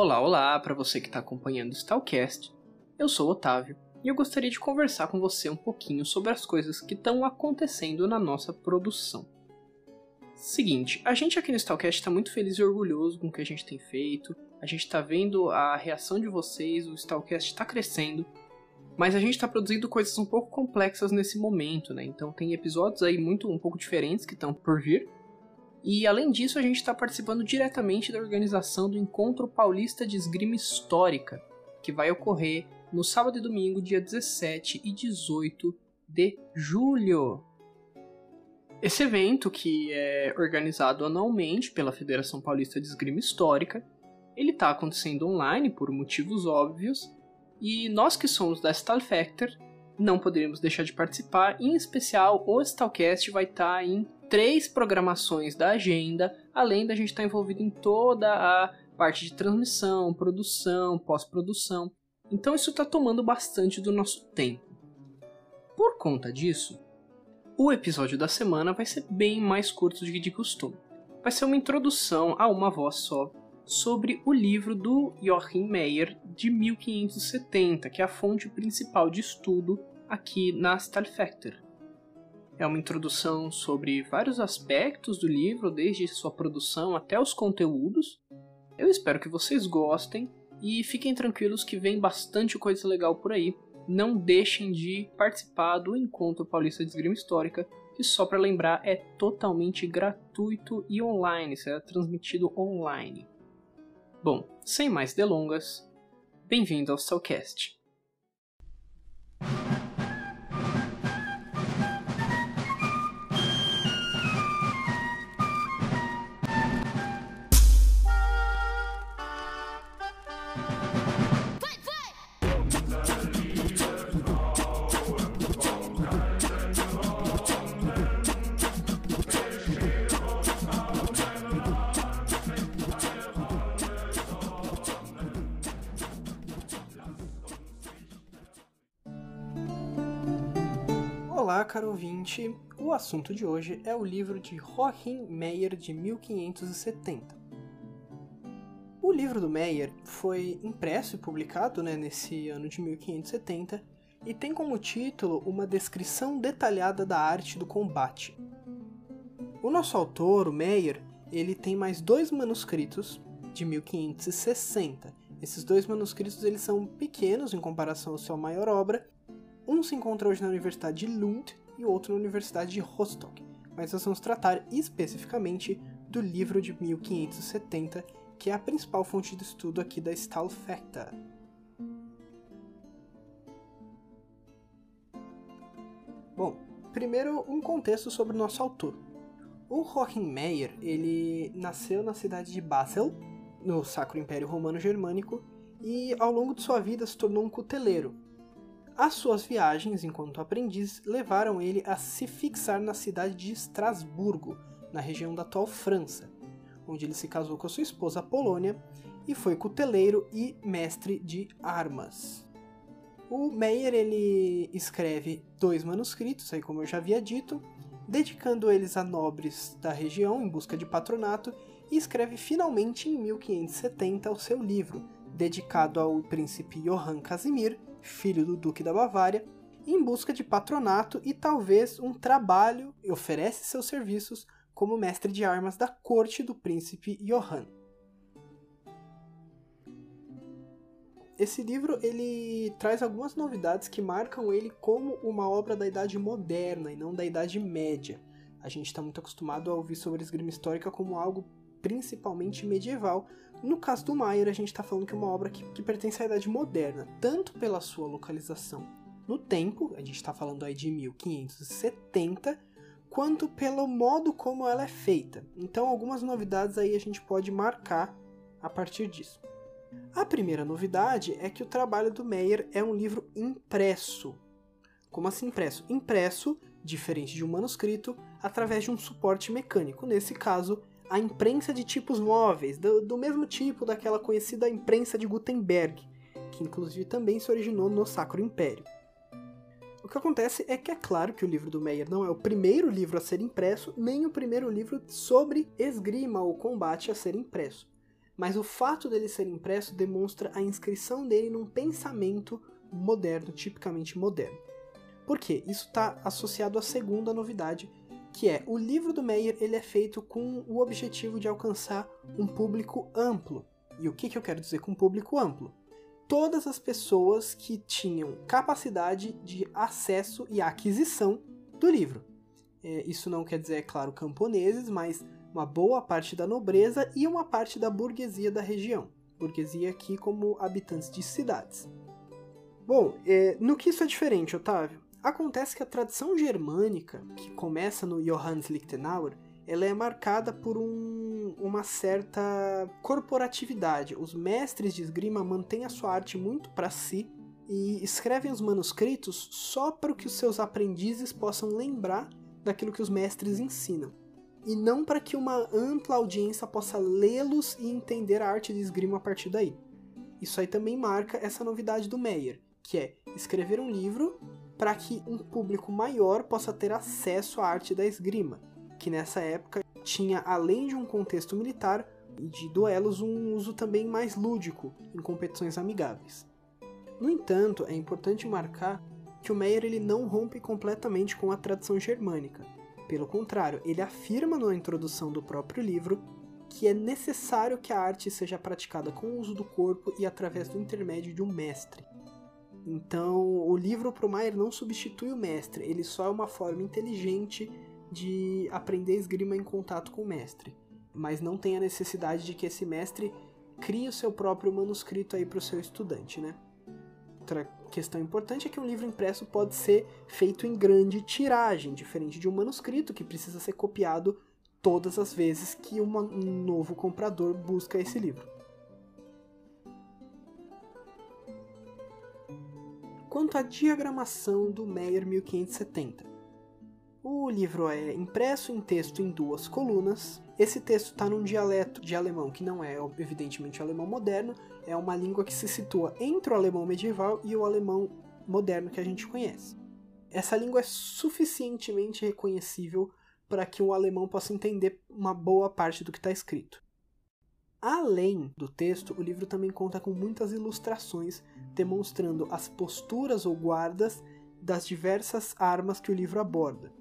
Olá, olá para você que está acompanhando o Stalcast. Eu sou o Otávio e eu gostaria de conversar com você um pouquinho sobre as coisas que estão acontecendo na nossa produção. Seguinte, a gente aqui no Stalcast está muito feliz e orgulhoso com o que a gente tem feito. A gente está vendo a reação de vocês, o Stalcast está crescendo mas a gente está produzindo coisas um pouco complexas nesse momento, né? Então tem episódios aí muito um pouco diferentes que estão por vir. E além disso, a gente está participando diretamente da organização do Encontro Paulista de Esgrima Histórica, que vai ocorrer no sábado e domingo, dia 17 e 18 de julho. Esse evento, que é organizado anualmente pela Federação Paulista de Esgrima Histórica, ele está acontecendo online por motivos óbvios, e nós que somos da Style Factor não poderíamos deixar de participar, em especial o Stalcast vai estar tá em três programações da agenda, além da gente estar tá envolvido em toda a parte de transmissão, produção, pós-produção. Então isso está tomando bastante do nosso tempo. Por conta disso, o episódio da semana vai ser bem mais curto do que de costume. Vai ser uma introdução a uma voz só sobre o livro do Joachim Meyer de 1570, que é a fonte principal de estudo aqui na Stahlfechter. É uma introdução sobre vários aspectos do livro, desde sua produção até os conteúdos. Eu espero que vocês gostem e fiquem tranquilos que vem bastante coisa legal por aí. Não deixem de participar do Encontro Paulista de Esgrima Histórica, que só para lembrar é totalmente gratuito e online, será transmitido online. Bom, sem mais delongas, bem-vindo ao Cellcast. Caro ouvinte! O assunto de hoje é o livro de Joachim Meyer de 1570. O livro do Meyer foi impresso e publicado né, nesse ano de 1570 e tem como título uma descrição detalhada da arte do combate. O nosso autor, o Meyer, ele tem mais dois manuscritos de 1560. Esses dois manuscritos eles são pequenos em comparação à sua maior obra um se encontra hoje na Universidade de Lund e outro na Universidade de Rostock, mas nós vamos tratar especificamente do livro de 1570, que é a principal fonte de estudo aqui da Stahlfechter. Bom, primeiro um contexto sobre o nosso autor. O Joachim Meyer, ele nasceu na cidade de Basel, no Sacro Império Romano Germânico, e ao longo de sua vida se tornou um cuteleiro, as suas viagens enquanto aprendiz levaram ele a se fixar na cidade de Estrasburgo, na região da atual França, onde ele se casou com sua esposa Polônia e foi cuteleiro e mestre de armas. O Meyer ele escreve dois manuscritos, aí como eu já havia dito, dedicando eles a nobres da região em busca de patronato, e escreve finalmente em 1570 o seu livro, dedicado ao príncipe Johann Casimir, filho do Duque da Bavária, em busca de patronato e talvez um trabalho e oferece seus serviços como mestre de armas da corte do príncipe Johann. Esse livro ele traz algumas novidades que marcam ele como uma obra da Idade Moderna e não da Idade Média. A gente está muito acostumado a ouvir sobre esgrima histórica como algo principalmente medieval, no caso do Maier, a gente está falando que é uma obra que, que, pertence à Idade Moderna, tanto pela sua localização no tempo, a gente está falando aí de 1570, quanto pelo modo como ela é feita. Então, algumas novidades aí a gente pode marcar a partir disso. A primeira novidade é que o trabalho do Meyer é um livro impresso. Como assim impresso? Impresso, diferente de um manuscrito, através de um suporte mecânico. Nesse caso, a imprensa de tipos móveis, do, do mesmo tipo daquela conhecida imprensa de Gutenberg, que inclusive também se originou no Sacro Império. O que acontece é que é claro que o livro do Meyer não é o primeiro livro a ser impresso, nem o primeiro livro sobre esgrima ou combate a ser impresso. mas o fato dele ser impresso demonstra a inscrição dele num pensamento moderno, tipicamente moderno. Por quê? Isso está associado à segunda novidade, que é o livro do Meyer ele é feito com o objetivo de alcançar um público amplo. E o que, que eu quero dizer com público amplo? Todas as pessoas que tinham capacidade de acesso e aquisição do livro. É, isso não quer dizer, é claro, camponeses, mas uma boa parte da nobreza e uma parte da burguesia da região. Burguesia aqui como habitantes de cidades. Bom, é, no que isso é diferente, Otávio? Acontece que a tradição germânica, que começa no Johannes Lichtenauer, ela é marcada por um, uma certa corporatividade. Os mestres de esgrima mantêm a sua arte muito para si e escrevem os manuscritos só para que os seus aprendizes possam lembrar daquilo que os mestres ensinam, e não para que uma ampla audiência possa lê-los e entender a arte de esgrima a partir daí. Isso aí também marca essa novidade do Meyer, que é escrever um livro para que um público maior possa ter acesso à arte da esgrima, que nessa época tinha, além de um contexto militar e de duelos, um uso também mais lúdico em competições amigáveis. No entanto, é importante marcar que o Meyer ele não rompe completamente com a tradição germânica. Pelo contrário, ele afirma na introdução do próprio livro que é necessário que a arte seja praticada com o uso do corpo e através do intermédio de um mestre. Então, o livro para o Maier não substitui o mestre, ele só é uma forma inteligente de aprender esgrima em contato com o mestre, mas não tem a necessidade de que esse mestre crie o seu próprio manuscrito aí para o seu estudante, né? Outra questão importante é que um livro impresso pode ser feito em grande tiragem, diferente de um manuscrito que precisa ser copiado todas as vezes que um novo comprador busca esse livro. Quanto à diagramação do Meyer 1570. O livro é impresso em texto em duas colunas. Esse texto está num dialeto de alemão que não é, evidentemente, o alemão moderno, é uma língua que se situa entre o alemão medieval e o alemão moderno que a gente conhece. Essa língua é suficientemente reconhecível para que o alemão possa entender uma boa parte do que está escrito. Além do texto, o livro também conta com muitas ilustrações demonstrando as posturas ou guardas das diversas armas que o livro aborda.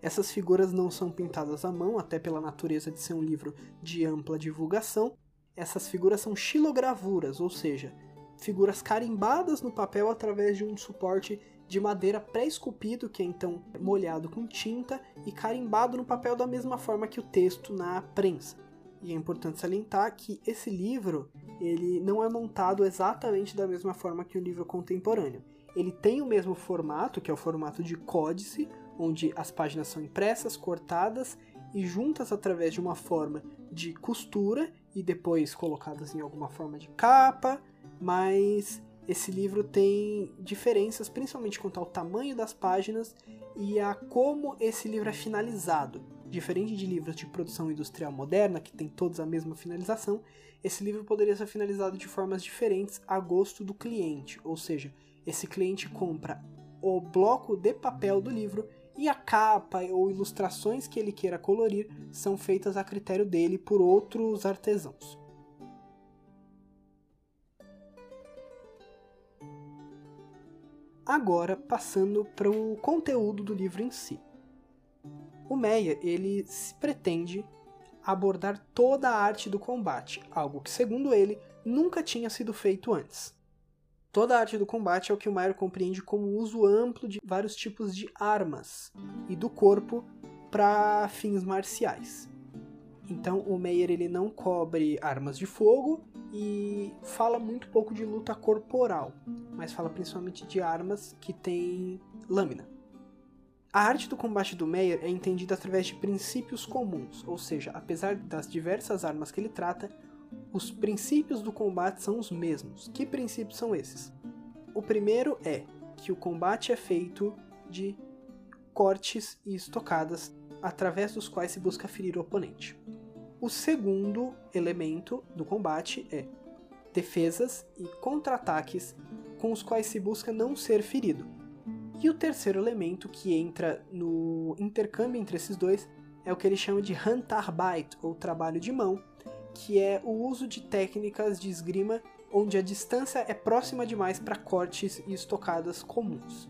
Essas figuras não são pintadas à mão, até pela natureza de ser um livro de ampla divulgação. Essas figuras são xilogravuras, ou seja, figuras carimbadas no papel através de um suporte de madeira pré-esculpido, que é então molhado com tinta e carimbado no papel da mesma forma que o texto na prensa. E é importante salientar que esse livro ele não é montado exatamente da mesma forma que o livro contemporâneo. Ele tem o mesmo formato, que é o formato de códice, onde as páginas são impressas, cortadas e juntas através de uma forma de costura e depois colocadas em alguma forma de capa, mas esse livro tem diferenças, principalmente quanto ao tamanho das páginas e a como esse livro é finalizado. Diferente de livros de produção industrial moderna, que tem todos a mesma finalização, esse livro poderia ser finalizado de formas diferentes a gosto do cliente, ou seja, esse cliente compra o bloco de papel do livro e a capa ou ilustrações que ele queira colorir são feitas a critério dele por outros artesãos. Agora, passando para o conteúdo do livro em si. O Meia, ele se pretende abordar toda a arte do combate, algo que, segundo ele, nunca tinha sido feito antes. Toda a arte do combate é o que o Meyer compreende como uso amplo de vários tipos de armas e do corpo para fins marciais. Então o Meyer ele não cobre armas de fogo e fala muito pouco de luta corporal, mas fala principalmente de armas que têm lâmina. A arte do combate do Meyer é entendida através de princípios comuns, ou seja, apesar das diversas armas que ele trata, os princípios do combate são os mesmos. Que princípios são esses? O primeiro é que o combate é feito de cortes e estocadas através dos quais se busca ferir o oponente. O segundo elemento do combate é defesas e contra-ataques com os quais se busca não ser ferido. E o terceiro elemento que entra no intercâmbio entre esses dois é o que ele chama de Handarbeit, ou trabalho de mão, que é o uso de técnicas de esgrima onde a distância é próxima demais para cortes e estocadas comuns.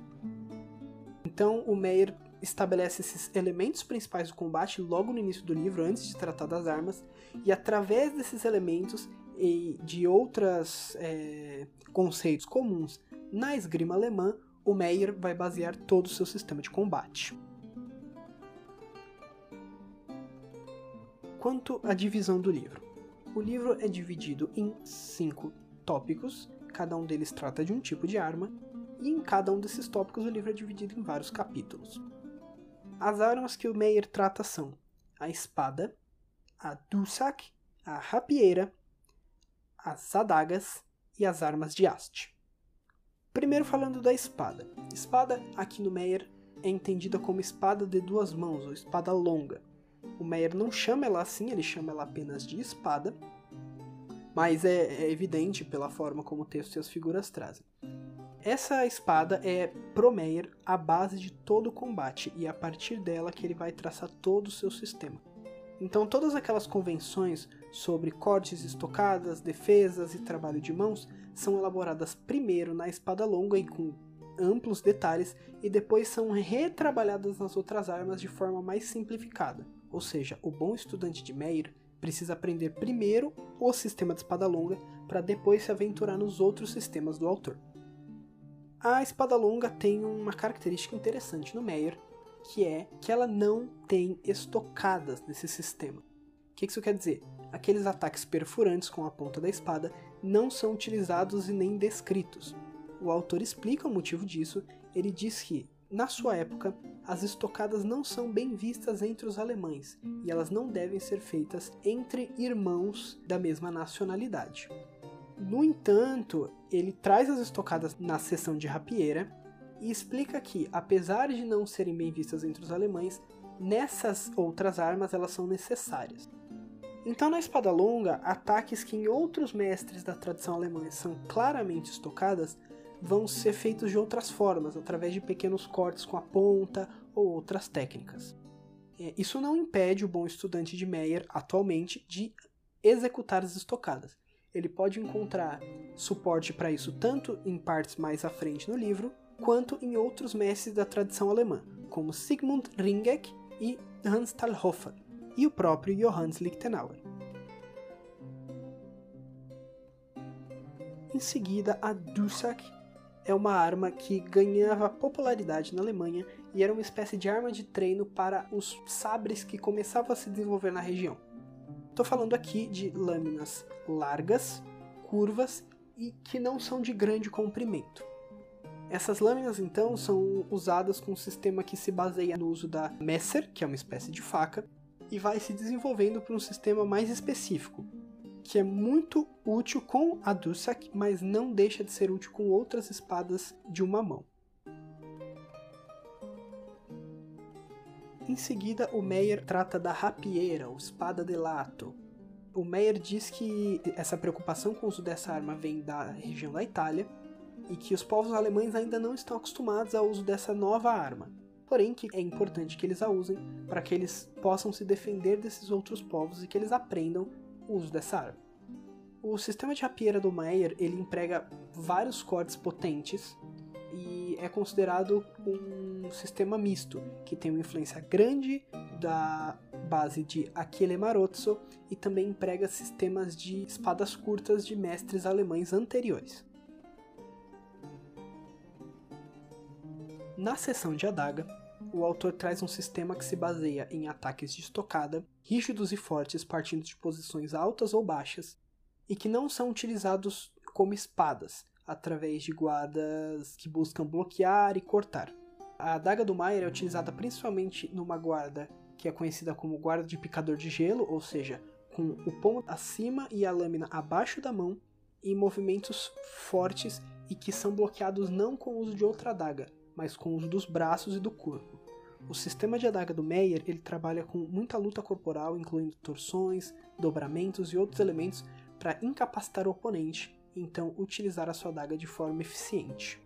Então o Meyer estabelece esses elementos principais do combate logo no início do livro, antes de tratar das armas, e através desses elementos e de outros é, conceitos comuns na esgrima alemã, o Meyer vai basear todo o seu sistema de combate. Quanto à divisão do livro, o livro é dividido em cinco tópicos, cada um deles trata de um tipo de arma, e em cada um desses tópicos o livro é dividido em vários capítulos. As armas que o Meyer trata são a espada, a Dussak, a rapieira, as adagas e as armas de haste. Primeiro falando da espada. Espada, aqui no Meyer, é entendida como espada de duas mãos, ou espada longa. O Meyer não chama ela assim, ele chama ela apenas de espada, mas é, é evidente pela forma como o texto e as figuras trazem. Essa espada é pro Meyer a base de todo o combate e é a partir dela que ele vai traçar todo o seu sistema. Então todas aquelas convenções sobre cortes, estocadas, defesas e trabalho de mãos são elaboradas primeiro na espada longa e com amplos detalhes e depois são retrabalhadas nas outras armas de forma mais simplificada. Ou seja, o bom estudante de Meyer precisa aprender primeiro o sistema de espada longa para depois se aventurar nos outros sistemas do autor. A espada longa tem uma característica interessante no Meyer, que é que ela não tem estocadas nesse sistema. O que isso quer dizer? Aqueles ataques perfurantes com a ponta da espada não são utilizados e nem descritos. O autor explica o motivo disso, ele diz que na sua época, as estocadas não são bem vistas entre os alemães e elas não devem ser feitas entre irmãos da mesma nacionalidade. No entanto, ele traz as estocadas na seção de rapieira e explica que, apesar de não serem bem vistas entre os alemães, nessas outras armas elas são necessárias. Então, na espada longa, ataques que em outros mestres da tradição alemã são claramente estocadas vão ser feitos de outras formas, através de pequenos cortes com a ponta ou outras técnicas. É, isso não impede o bom estudante de Meyer, atualmente, de executar as estocadas. Ele pode encontrar suporte para isso tanto em partes mais à frente no livro, quanto em outros mestres da tradição alemã, como Sigmund Ringeck e Hans Talhofer, e o próprio Johannes Lichtenauer. Em seguida, a Dussak é uma arma que ganhava popularidade na Alemanha e era uma espécie de arma de treino para os sabres que começavam a se desenvolver na região. Estou falando aqui de lâminas largas, curvas e que não são de grande comprimento. Essas lâminas então são usadas com um sistema que se baseia no uso da Messer, que é uma espécie de faca, e vai se desenvolvendo para um sistema mais específico, que é muito útil com a Dussak, mas não deixa de ser útil com outras espadas de uma mão. Em seguida, o Meyer trata da rapieira, ou espada de lato. O Meyer diz que essa preocupação com o uso dessa arma vem da região da Itália e que os povos alemães ainda não estão acostumados ao uso dessa nova arma. Porém, que é importante que eles a usem para que eles possam se defender desses outros povos e que eles aprendam o uso dessa arma. O sistema de rapieira do Meyer ele emprega vários cortes potentes e é considerado um sistema misto, que tem uma influência grande da base de Achille Marozzo e também emprega sistemas de espadas curtas de mestres alemães anteriores. Na seção de adaga, o autor traz um sistema que se baseia em ataques de estocada, rígidos e fortes partindo de posições altas ou baixas, e que não são utilizados como espadas, através de guardas que buscam bloquear e cortar. A adaga do Maier é utilizada principalmente numa guarda que é conhecida como guarda de picador de gelo, ou seja, com o pomo acima e a lâmina abaixo da mão, em movimentos fortes e que são bloqueados não com o uso de outra adaga, mas com o uso dos braços e do corpo. O sistema de adaga do Meyer ele trabalha com muita luta corporal, incluindo torções, dobramentos e outros elementos para incapacitar o oponente, então utilizar a sua adaga de forma eficiente.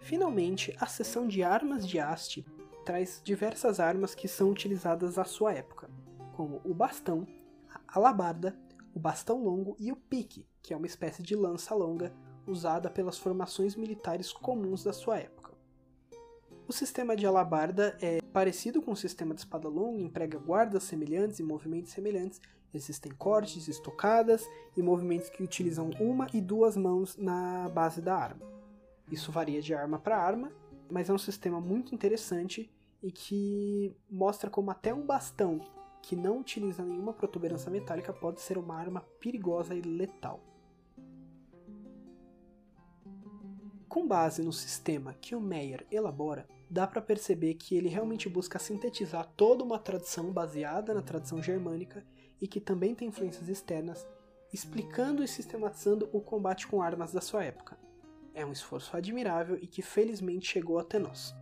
Finalmente, a seção de armas de haste traz diversas armas que são utilizadas à sua época, como o bastão, a alabarda, o bastão longo e o pique, que é uma espécie de lança longa usada pelas formações militares comuns da sua época. O sistema de alabarda é parecido com o sistema de espada longa, emprega guardas semelhantes e movimentos semelhantes. Existem cortes, estocadas e movimentos que utilizam uma e duas mãos na base da arma. Isso varia de arma para arma, mas é um sistema muito interessante e que mostra como até um bastão que não utiliza nenhuma protuberância metálica pode ser uma arma perigosa e letal. Com base no sistema que o Meyer elabora, dá para perceber que ele realmente busca sintetizar toda uma tradição baseada na tradição germânica e que também tem influências externas, explicando e sistematizando o combate com armas da sua época. É um esforço admirável e que felizmente chegou até nós.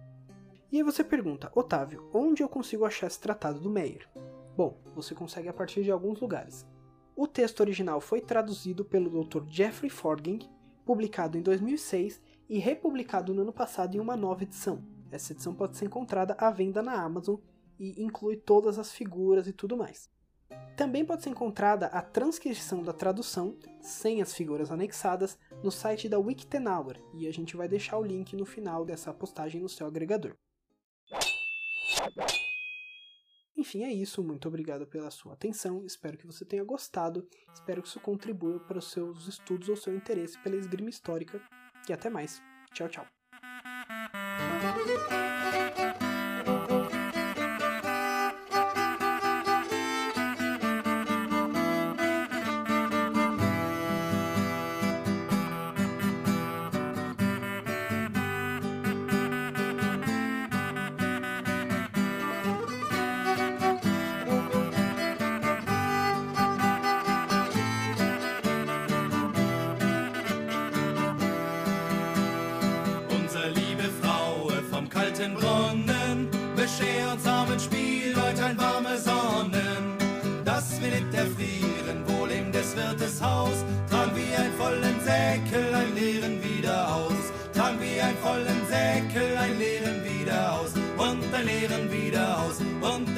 E aí você pergunta, Otávio, onde eu consigo achar esse tratado do Meyer? Bom, você consegue a partir de alguns lugares. O texto original foi traduzido pelo Dr. Jeffrey Forging, publicado em 2006 e republicado no ano passado em uma nova edição. Essa edição pode ser encontrada à venda na Amazon e inclui todas as figuras e tudo mais. Também pode ser encontrada a transcrição da tradução, sem as figuras anexadas, no site da Wiktenauer, e a gente vai deixar o link no final dessa postagem no seu agregador. Enfim, é isso. Muito obrigado pela sua atenção. Espero que você tenha gostado. Espero que isso contribua para os seus estudos ou seu interesse pela esgrima histórica. E até mais. Tchau, tchau.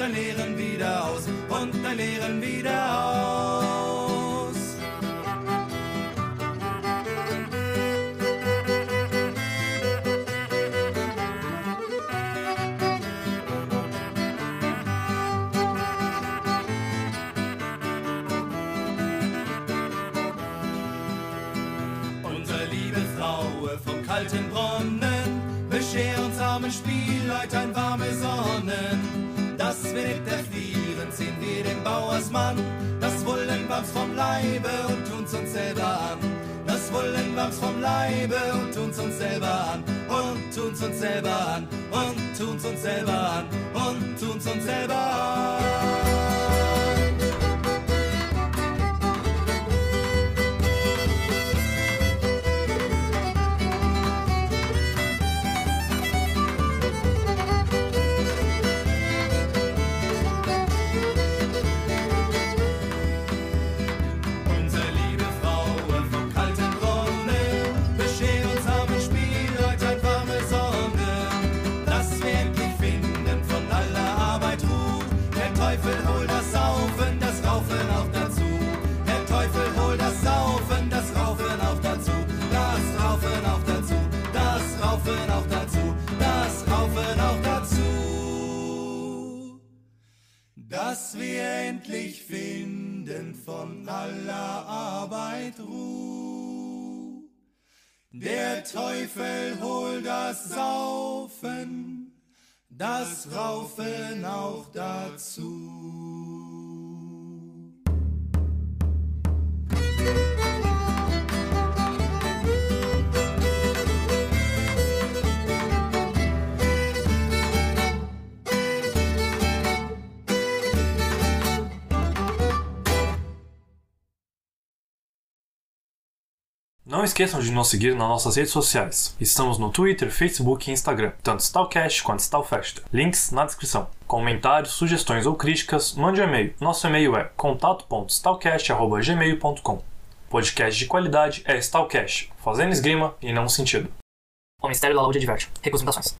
dein Lehren wieder aus, und dein Lehren wieder aus. Unsere liebe Frau vom kalten Bronnen, bescher uns armen Spielleut ein warme Sonnen. Erfrieren, ziehen wir den Bauersmann, das Wollenwams vom Leibe und tun's uns selber an. Das Wollenwams vom Leibe und tun's uns selber an. Und tun's uns selber an. Und tun's uns selber an. Und tun's uns selber an. Der Teufel holt das Saufen, das Raufen auch dazu. Não esqueçam de nos seguir nas nossas redes sociais. Estamos no Twitter, Facebook e Instagram, tanto Stalcast quanto Stalfesta. Links na descrição. Comentários, sugestões ou críticas, mande um e-mail. Nosso e-mail é contato.stalcast.gmail.com Podcast de qualidade é Stalcast, fazendo esgrima e não sentido. O Ministério da Saúde adverte. Recusa mutações.